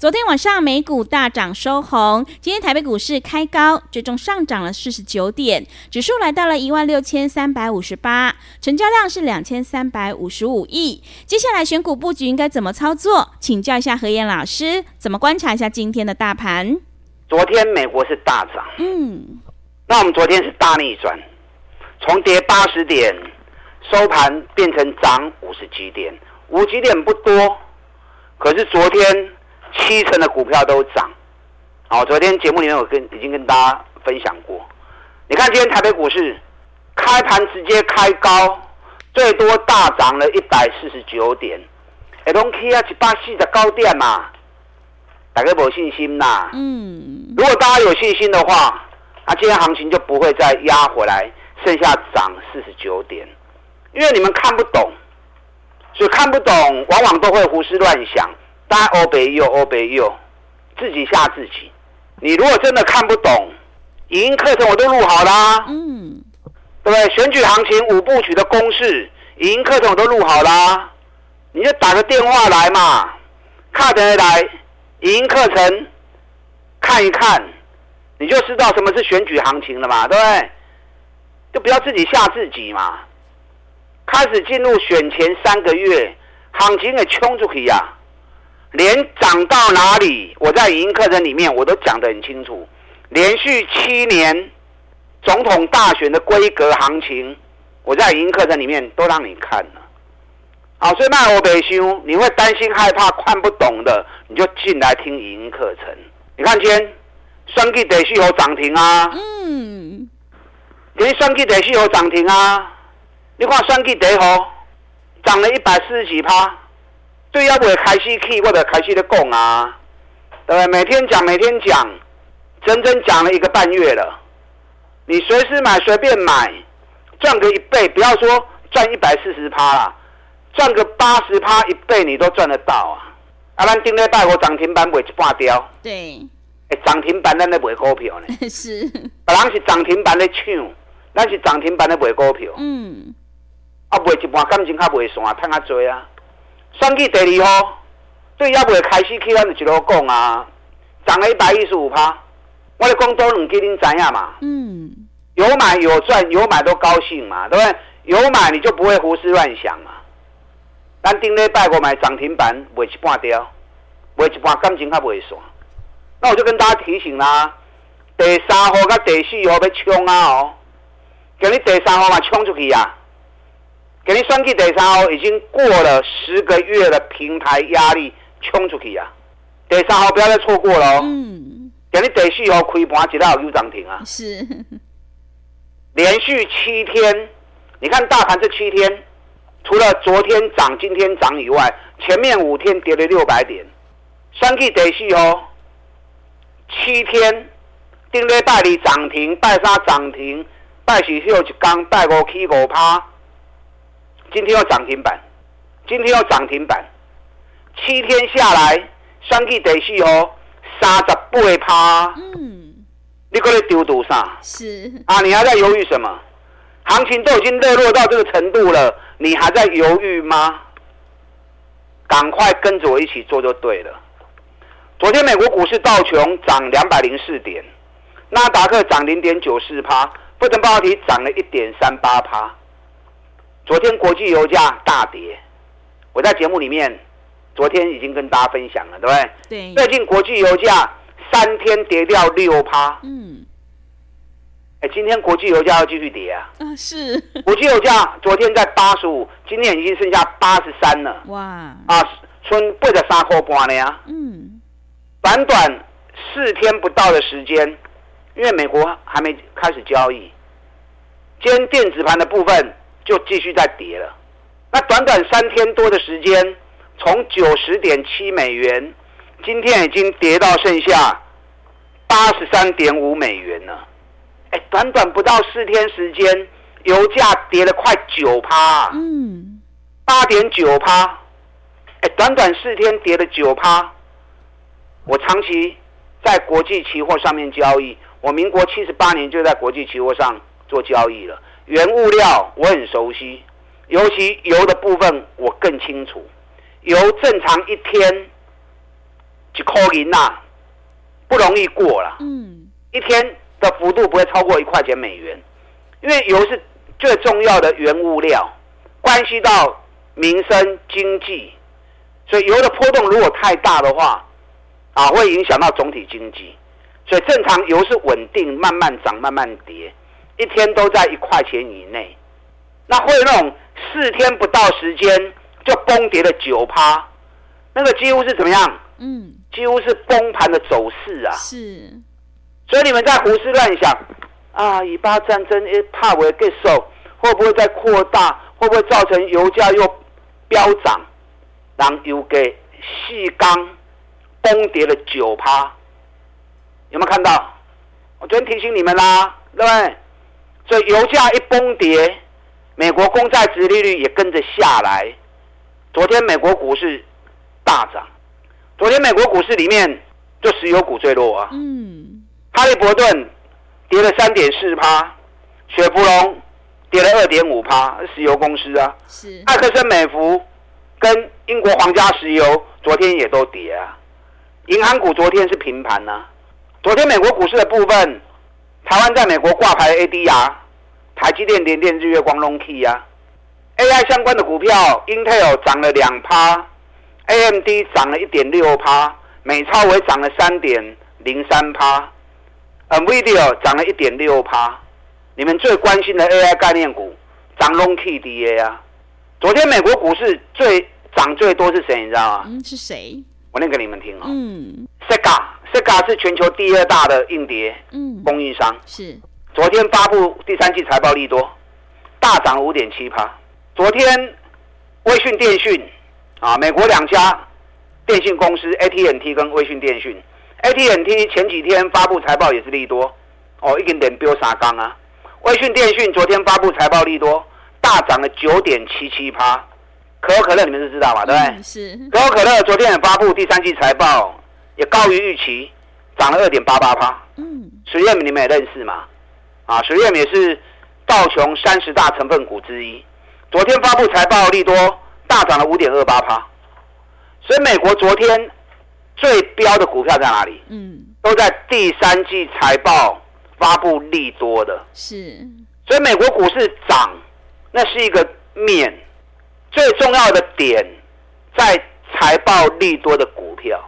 昨天晚上美股大涨收红，今天台北股市开高，最终上涨了四十九点，指数来到了一万六千三百五十八，成交量是两千三百五十五亿。接下来选股布局应该怎么操作？请教一下何燕老师，怎么观察一下今天的大盘？昨天美国是大涨，嗯，那我们昨天是大逆转，从跌八十点收盘变成涨五十几点，五几点不多，可是昨天。七成的股票都涨，好，昨天节目里面我跟已经跟大家分享过。你看今天台北股市开盘直接开高，最多大涨了一百四十九点，哎，拢起啊一百四的高点嘛，大家没信心呐。嗯，如果大家有信心的话，那今天行情就不会再压回来，剩下涨四十九点，因为你们看不懂，所以看不懂，往往都会胡思乱想。大家欧北右欧北右，自己吓自己。你如果真的看不懂，语音课程我都录好啦。嗯，对不对？选举行情五部曲的公式，语音课程我都录好啦。你就打个电话来嘛，看得来，语音课程看一看，你就知道什么是选举行情了嘛，对不对？就不要自己吓自己嘛。开始进入选前三个月，行情也冲出去呀、啊。连涨到哪里，我在语音课程里面我都讲得很清楚。连续七年总统大选的规格行情，我在语音课程里面都让你看了。好，所以卖我北修，你会担心害怕看不懂的，你就进来听语音课程。你看今天双 G 得是有涨停啊，嗯，今天双 G 得是有涨停啊。你看双 G 得吼，涨了一百四十几趴。对，要不会开始去或者开始的讲啊，对不对？每天讲，每天讲，整整讲了一个半月了。你随时买，随便买，赚个一倍，不要说赚一百四十趴啦，赚个八十趴一倍，你都赚得到啊！啊，咱今礼拜五涨停板卖一半掉，对，哎，涨停板咱在卖股票呢，是，别人是涨停板在抢，咱是涨停板在卖股票，嗯，啊，卖一半感情较卖散，赚较多啊。算计第二号，对，要不会开始去，咱就一路讲啊，涨了一百一十五趴，我的工作能给您怎样嘛？嗯，有买有赚，有买都高兴嘛，对不对？有买你就不会胡思乱想嘛。咱顶礼拜五买涨停板，卖一半掉，卖一半感情较袂散。那我就跟大家提醒啦，第三号甲第四号要冲啊哦，今日第三号嘛冲出去啊。给你算计第三号已经过了十个月的平台压力，冲出去啊！第三号不要再错过了哦。嗯。给你第四号开盘，直到有涨停啊！是。连续七天，你看大盘这七天，除了昨天涨、今天涨以外，前面五天跌了六百点。算计第四号，七天，顶礼拜二涨停，拜三涨停，拜四休一天，拜五起五趴。今天要涨停板，今天要涨停板，七天下来，双 G 得是哦，三十八趴。嗯，你过来丢赌啥？是啊，你还在犹豫什么？行情都已经热络到这个程度了，你还在犹豫吗？赶快跟着我一起做就对了。昨天美国股市道琼涨两百零四点，纳达克涨零点九四趴，费城半导体涨了一点三八趴。昨天国际油价大跌，我在节目里面昨天已经跟大家分享了，对不对？对。最近国际油价三天跌掉六趴。嗯。哎，今天国际油价要继续跌啊。啊，是。国际油价昨天在八十五，今天已经剩下八十三了。哇。啊，春背着三块半了呀。嗯。短短四天不到的时间，因为美国还没开始交易。今天电子盘的部分就继续在跌了。那短短三天多的时间，从九十点七美元，今天已经跌到剩下八十三点五美元了。哎，短短不到四天时间，油价跌了快九趴。嗯，八点九趴。哎，短短四天跌了九趴。我长期在国际期货上面交易，我民国七十八年就在国际期货上做交易了。原物料我很熟悉。尤其油的部分，我更清楚。油正常一天几块银呐，不容易过了。嗯，一天的幅度不会超过一块钱美元，因为油是最重要的原物料，关系到民生经济，所以油的波动如果太大的话，啊，会影响到总体经济。所以正常油是稳定，慢慢涨，慢慢跌，一天都在一块钱以内。那会有那种。四天不到时间就崩跌了九趴，那个几乎是怎么样？嗯，几乎是崩盘的走势啊。是，所以你们在胡思乱想啊，以巴战争诶，怕会结束，会不会再扩大？会不会造成油价又飙涨？让油给细钢崩跌了九趴，有没有看到？我昨天提醒你们啦，对不对？所以油价一崩跌。美国公债值利率也跟着下来。昨天美国股市大涨。昨天美国股市里面就石油股最弱啊。嗯。哈利伯顿跌了三点四趴，雪佛龙跌了二点五趴，石油公司啊。是。艾克森美孚跟英国皇家石油昨天也都跌啊。银行股昨天是平盘呐。昨天美国股市的部分，台湾在美国挂牌 ADR。台积电、联电、日月光、龙 Key 啊，AI 相关的股票，Intel 涨了两趴，AMD 涨了一点六趴，美超微涨了三点零三趴，NVIDIA 涨了一点六趴。你们最关心的 AI 概念股，涨龙 Key DA 啊。昨天美国股市最涨最多是谁？你知道吗？嗯，是谁？我念给你们听啊。嗯，Sega，Sega 是全球第二大的硬碟供应商。是。昨天发布第三季财报利多，大涨五点七趴。昨天微讯电讯啊，美国两家电信公司 AT&T 跟微讯电讯，AT&T 前几天发布财报也是利多，哦，一点点飙三缸啊。微讯电讯昨天发布财报利多，大涨了九点七七趴。可口可乐你们是知道吧？对不对？嗯、是。可口可乐昨天也发布第三季财报，也高于预期，涨了二点八八趴。嗯。水月你们也认识嘛？啊，水月也是道琼三十大成分股之一。昨天发布财报利多，大涨了五点二八趴。所以美国昨天最标的股票在哪里？嗯，都在第三季财报发布利多的。是。所以美国股市涨，那是一个面。最重要的点在财报利多的股票。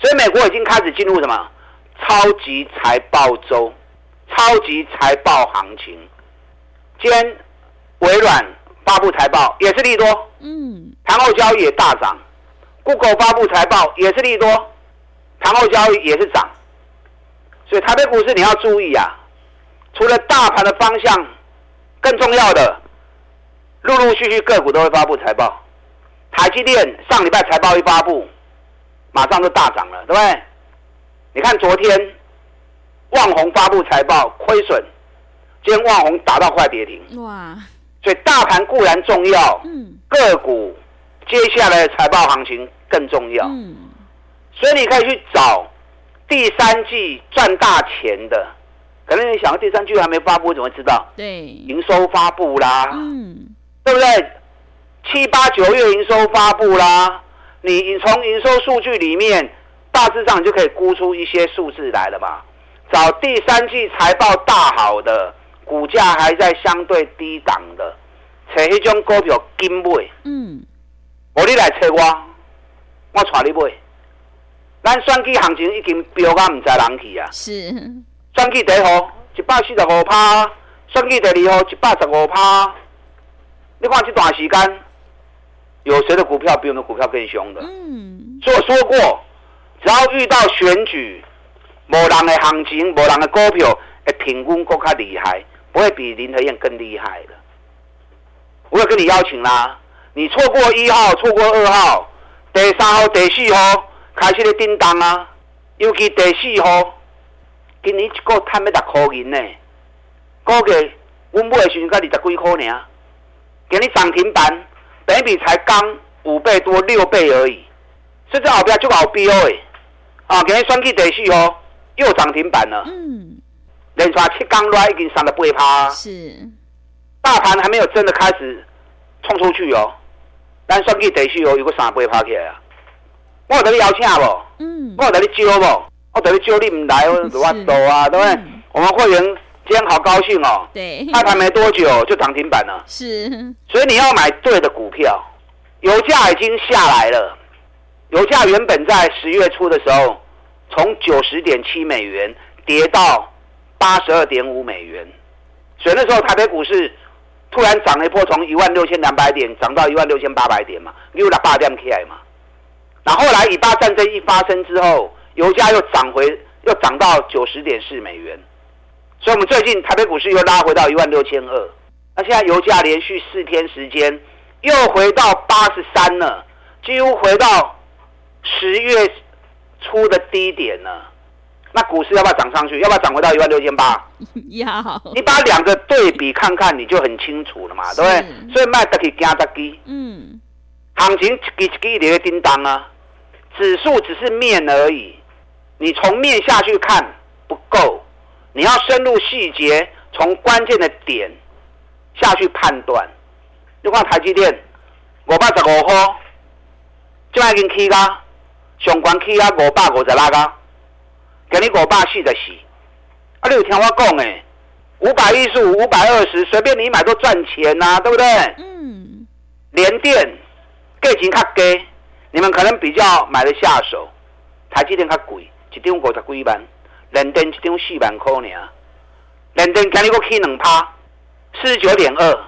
所以美国已经开始进入什么超级财报周。超级财报行情，今天微软发布财报也是利多，嗯，盘后交易也大涨。Google 发布财报也是利多，盘后交易也是涨。所以台北股市你要注意啊，除了大盘的方向，更重要的，陆陆续续个股都会发布财报。台积电上礼拜财报一发布，马上就大涨了，对不对？你看昨天。旺宏发布财报亏损，今天旺宏打到快跌停。哇！所以大盘固然重要，嗯，个股接下来的财报行情更重要。嗯，所以你可以去找第三季赚大钱的。可能你想到第三季还没发布，怎么知道？对，营收发布啦，嗯，对不对？七八九月营收发布啦，你你从营收数据里面，大致上就可以估出一些数字来了嘛？找第三季财报大好的，股价还在相对低档的，找迄种股票紧买。嗯，我你来找我，我带你买。咱选举行情已经飙到唔知人去啊。是。选举第一号一百四十五趴，选举第二号一百十五趴。你看这段时间，有谁的股票比我们的股票更凶的？嗯。所以我说过，只要遇到选举。无人的行情，无人的股票，会平均更加厉害，不会比林和燕更厉害的。我有跟你邀请啦，你错过一号，错过二号，第三号、第四号开始咧叮当啊，尤其第四号，今年一个赚要十块银呢，估计我买的时阵才二十几块尔，今日涨停板，本比才刚五倍多六倍而已，所以这后边就好标诶，啊，今日选去第四哦又涨停板了，嗯，连续七刚来已经三十八趴，是。大盘还没有真的开始冲出去哦，但算计得去哦，有个三八趴起来啊！我等你邀请不？嗯，我等你招不？我等你招你唔来，我我走啊，对不对？嗯、我们会员今天好高兴哦，对，开盘没多久就涨停板了，是。所以你要买对的股票，油价已经下来了，油价原本在十月初的时候，从九十点七美元跌到八十二点五美元，所以那时候台北股市。突然涨了一波，从一万六千两百点涨到一万六千八百点嘛，又了八点起来嘛。那后来以巴战争一发生之后，油价又涨回，又涨到九十点四美元。所以，我们最近台北股市又拉回到一万六千二。那现在油价连续四天时间又回到八十三了，几乎回到十月初的低点了。那股市要不要涨上去？要不要涨回到一万六千八？要。你把两个对比看看，你就很清楚了嘛，对不对？所以卖得起加得起。嗯。行情一支一支的叮当啊，指数只是面而已，你从面下去看不够，你要深入细节，从关键的点下去判断。你看台积电五百十五块，就已经起啦，上关起啊五百五十六个。给你五百四十四，啊，你有听我讲诶，五百一十五、五百二十，随便你买都赚钱呐、啊，对不对？嗯。联电价钱较低，你们可能比较买得下手。台积电较贵，一张五十几万，联电一张四万块尔。联电今日我起两趴，四十九点二。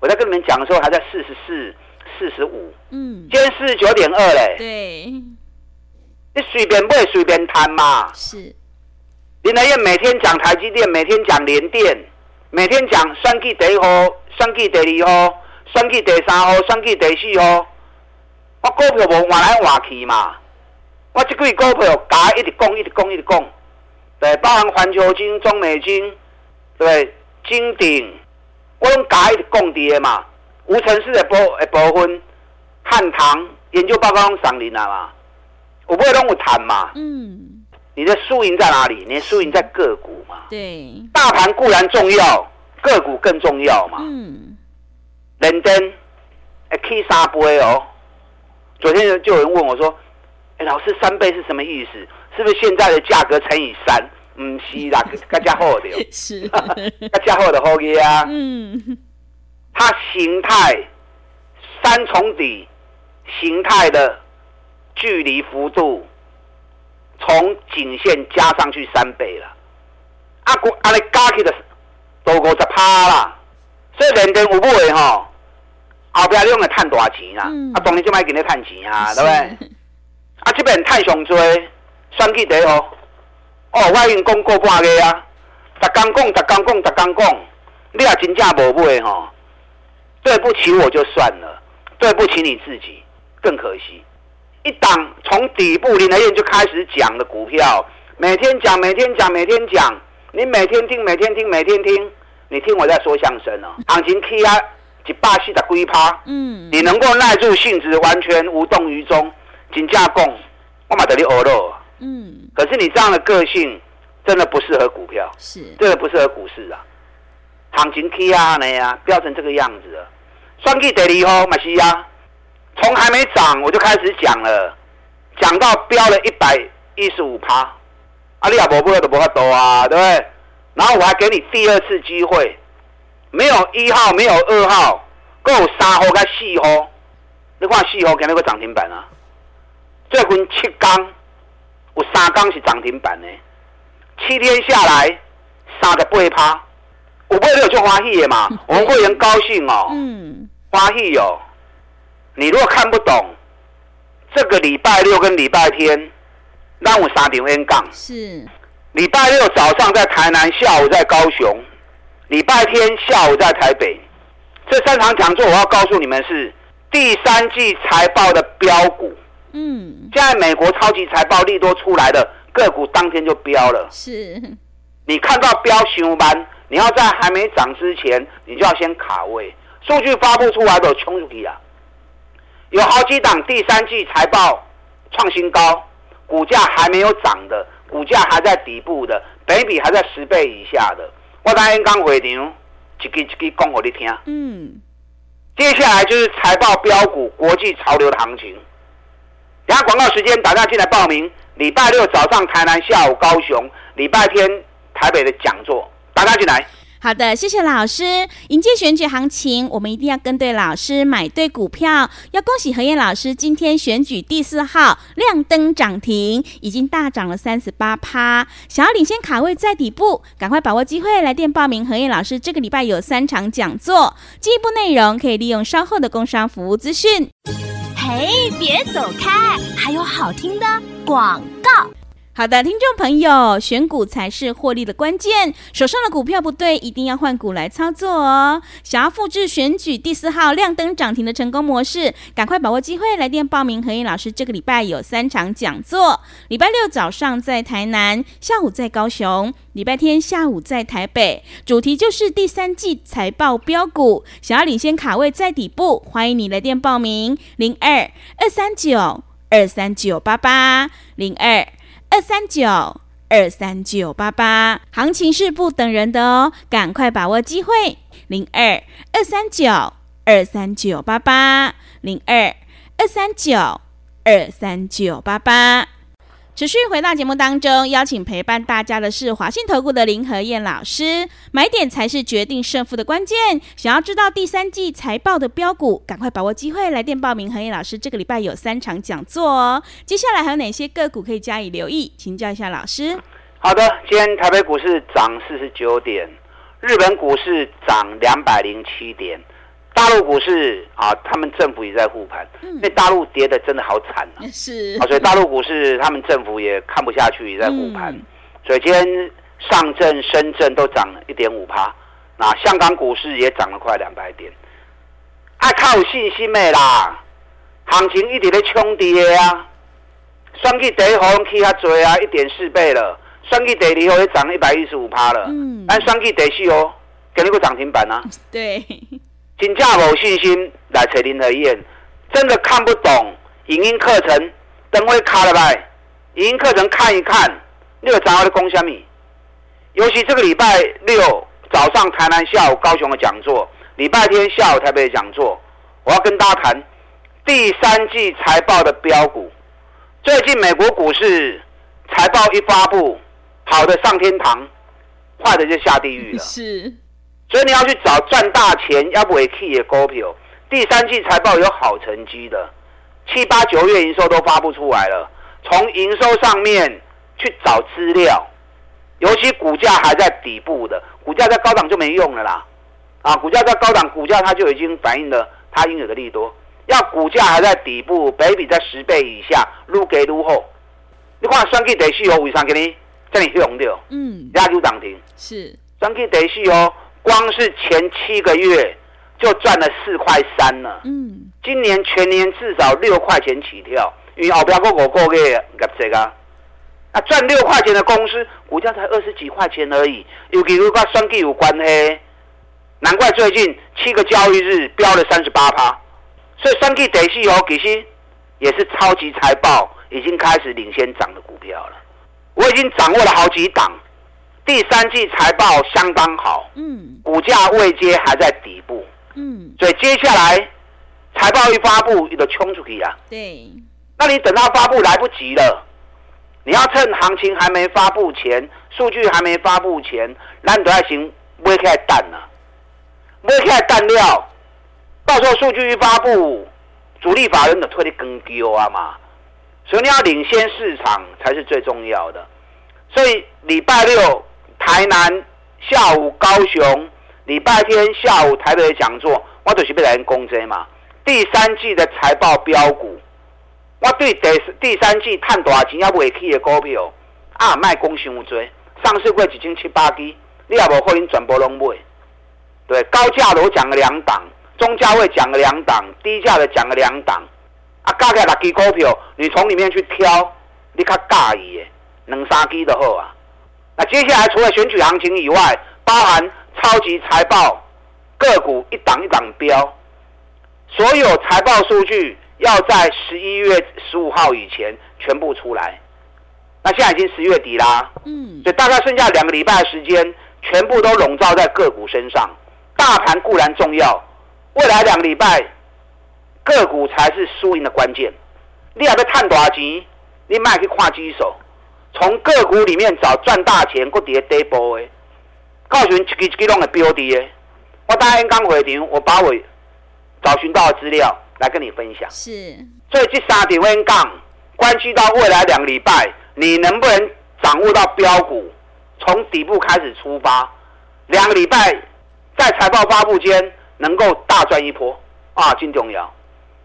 我在跟你们讲的时候还在四十四、四十五。嗯。今天四十九点二嘞。对。你随便买随便谈嘛。是，林来燕每天讲台积电，每天讲联电，每天讲算计第一号，算计第二号，算计第三号，算计第四号。我股票无换来换去嘛。我这几股票加一直讲，一直讲，一直讲。对，包含环球金、中美金，对，金鼎，我拢加一直讲跌嘛。无尘市的部的部分，汉唐研究报告用上领了嘛。我不会跟我谈嘛？嗯，你的输赢在哪里？你的输赢在个股嘛？对，大盘固然重要，个股更重要嘛。嗯，连电，K 三倍哦。昨天就有人问我说：“哎、欸，老师，三倍是什么意思？是不是现在的价格乘以三？”嗯，是啦，更加厚的哦。是，更加厚的厚业啊。嗯，它形态三重底形态的。距离幅度从颈线加上去三倍了，啊，股啊，你加起的都五十趴啦，所以连电有买吼，后边你用来赚大钱啦，嗯、啊，当然就卖给你赚钱啊，对不对？啊，这边太上多，选举第一号，哦，我已经讲过半个啊，逐工讲，逐工讲，逐工讲，你也真正无买吼，对不起我就算了，对不起你自己更可惜。一档从底部林来燕就开始讲的股票，每天讲，每天讲，每天讲，你每天听，每天听，每天听，你听我在说相声哦。行情起啊，一百四十几趴，嗯，你能够耐住性子，完全无动于衷，金价共，我买得你欧了，嗯。可是你这样的个性，真的不适合股票，是，真的不适合股市啊。行情 K 啊，那呀，飙成这个样子了，算计第二号，马西亚。从还没涨我就开始讲了，讲到飙了一百一十五趴，阿里亚伯伯都不会多啊，对不对？然后我还给你第二次机会，没有一号，没有二号，够三号跟四号，你看四号肯定会涨停板啊。最近七缸，有三缸是涨停板呢，七天下来三个八趴，我不会有就花喜的嘛，我们会员高兴哦，嗯，欢喜哦。你如果看不懂，这个礼拜六跟礼拜天，让我三点 N 杠。是。礼拜六早上在台南，下午在高雄，礼拜天下午在台北。这三场讲座，我要告诉你们是第三季财报的标股。嗯，现在美国超级财报利多出来了个股，当天就飙了。是，你看到飙熊班，你要在还没涨之前，你就要先卡位。数据发布出来的冲出去啊！有好几档第三季财报创新高，股价还没有涨的，股价还在底部的，北比还在十倍以下的。我当天刚回场，一句一句讲给你听。嗯，接下来就是财报标股、国际潮流的行情。广告时间，打电话进来报名。礼拜六早上台南，下午高雄，礼拜天台北的讲座，打电话进来。好的，谢谢老师。迎接选举行情，我们一定要跟对老师，买对股票。要恭喜何燕老师，今天选举第四号亮灯涨停，已经大涨了三十八趴。想要领先卡位在底部，赶快把握机会来电报名。何燕老师这个礼拜有三场讲座，进一步内容可以利用稍后的工商服务资讯。嘿，别走开，还有好听的广告。好的，听众朋友，选股才是获利的关键。手上的股票不对，一定要换股来操作哦。想要复制选举第四号亮灯涨停的成功模式，赶快把握机会来电报名。和彦老师这个礼拜有三场讲座：礼拜六早上在台南，下午在高雄；礼拜天下午在台北。主题就是第三季财报标股，想要领先卡位在底部，欢迎你来电报名：零二二三九二三九八八零二。二三九二三九八八，行情是不等人的哦，赶快把握机会。零二二三九二三九八八，零二二三九二三九八八。持续回到节目当中，邀请陪伴大家的是华信投顾的林和燕老师。买点才是决定胜负的关键。想要知道第三季财报的标股，赶快把握机会来电报名。和燕老师这个礼拜有三场讲座哦。接下来还有哪些个股可以加以留意？请教一下老师。好的，今天台北股市涨四十九点，日本股市涨两百零七点。大陆股市啊，他们政府也在护盘，因为大陆跌的真的好惨啊，是。啊，所以大陆股市他们政府也看不下去，也在护盘，所以今天上证、深圳都涨了一点五趴，那香港股市也涨了快两百点，爱靠有信心的啦，行情一直在冲跌啊，双 K 第一红 K 较多啊，一点四倍了，双 K 第二红也涨了一百一十五趴了，嗯，但双 K 第四哦，给你个涨停板啊，对。请假有信心来找林和彦，真的看不懂影音课程，等会卡了呗。影音课程看一看，六涨我的攻虾米。尤其这个礼拜六早上台南，下午高雄的讲座，礼拜天下午台北的讲座，我要跟大家谈第三季财报的标股。最近美国股市财报一发布，好的上天堂，坏的就下地狱了。是。所以你要去找赚大钱，要不会 key 的股票。第三季财报有好成绩的，七八九月营收都发不出来了。从营收上面去找资料，尤其股价还在底部的，股价在高档就没用了啦。啊，股价在高档，股价它就已经反映了它应有的利多。要股价还在底部，本益比在十倍以下，撸给撸后。你看双 K 第四哦，为啥给你这里用掉？嗯，压住涨停是双 K 第四哦。光是前七个月就赚了四块三了。嗯，今年全年至少六块钱起跳，因为后边个个个月业绩啊，啊赚六块钱的公司股价才二十几块钱而已，尤其跟选举有关系，难怪最近七个交易日飙了三十八趴。所以选举第四哦，其实也是超级财报已经开始领先涨的股票了。我已经掌握了好几档。第三季财报相当好，嗯，股价未接还在底部，嗯，所以接下来财报一发布，你就冲出去啊，对，那你等到发布来不及了，你要趁行情还没发布前，数据还没发布前，那你都还行，买起来等啊，买起来等了，到时候数据一发布，主力法人就推你更丢啊嘛，所以你要领先市场才是最重要的，所以礼拜六。台南下午高雄，礼拜天下午台北的讲座，我就是要来讲这嘛。第三季的财报标股，我对第第三季赚大钱要未起的股票啊，卖讲伤多。上市过一千七八支，你也无可能全部拢买。对，高价的我讲了两档，中价位讲了两档，低价的讲了两档。啊，加起来六支股票，你从里面去挑，你较介意的，两三支就好啊。那接下来除了选举行情以外，包含超级财报个股一档一档标，所有财报数据要在十一月十五号以前全部出来。那现在已经十月底啦，嗯，所以大概剩下两个礼拜的时间，全部都笼罩在个股身上。大盘固然重要，未来两个礼拜个股才是输赢的关键。你还要赚多少钱？你卖去看机手，从个股里面找赚大钱，搁底下底部的，告诉你一支一支拢会标的的。我答应刚回场，我把我找寻到的资料来跟你分享。是，所以这三点我讲，关系到未来两个礼拜，你能不能掌握到标股，从底部开始出发，两个礼拜。在财报发布间能够大赚一波啊，金重要！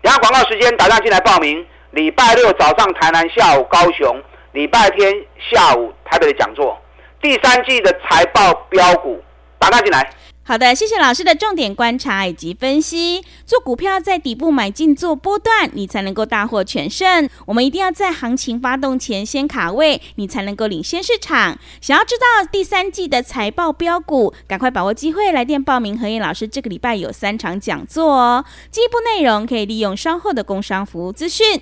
然后广告时间，打电进来报名。礼拜六早上台南，下午高雄；礼拜天下午台北的讲座。第三季的财报标股，打电进来。好的，谢谢老师的重点观察以及分析。做股票在底部买进做波段，你才能够大获全胜。我们一定要在行情发动前先卡位，你才能够领先市场。想要知道第三季的财报标股，赶快把握机会来电报名。何燕老师这个礼拜有三场讲座哦，进一步内容可以利用稍后的工商服务资讯。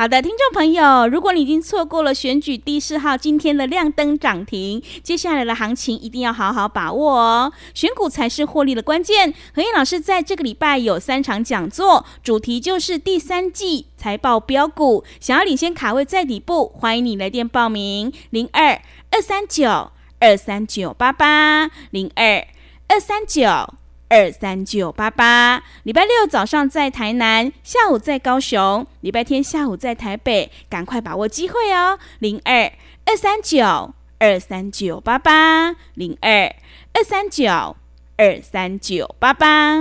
好的，听众朋友，如果你已经错过了选举第四号今天的亮灯涨停，接下来的行情一定要好好把握哦。选股才是获利的关键。和彦老师在这个礼拜有三场讲座，主题就是第三季财报标股。想要领先卡位在底部，欢迎你来电报名：零二二三九二三九八八零二二三九。二三九八八，礼拜六早上在台南，下午在高雄，礼拜天下午在台北，赶快把握机会哦！零二二三九二三九八八，零二二三九二三九八八。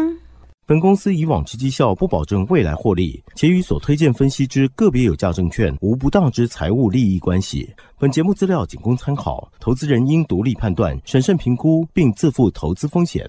本公司以往之绩效不保证未来获利，且与所推荐分析之个别有价证券无不当之财务利益关系。本节目资料仅供参考，投资人应独立判断、审慎评估，并自负投资风险。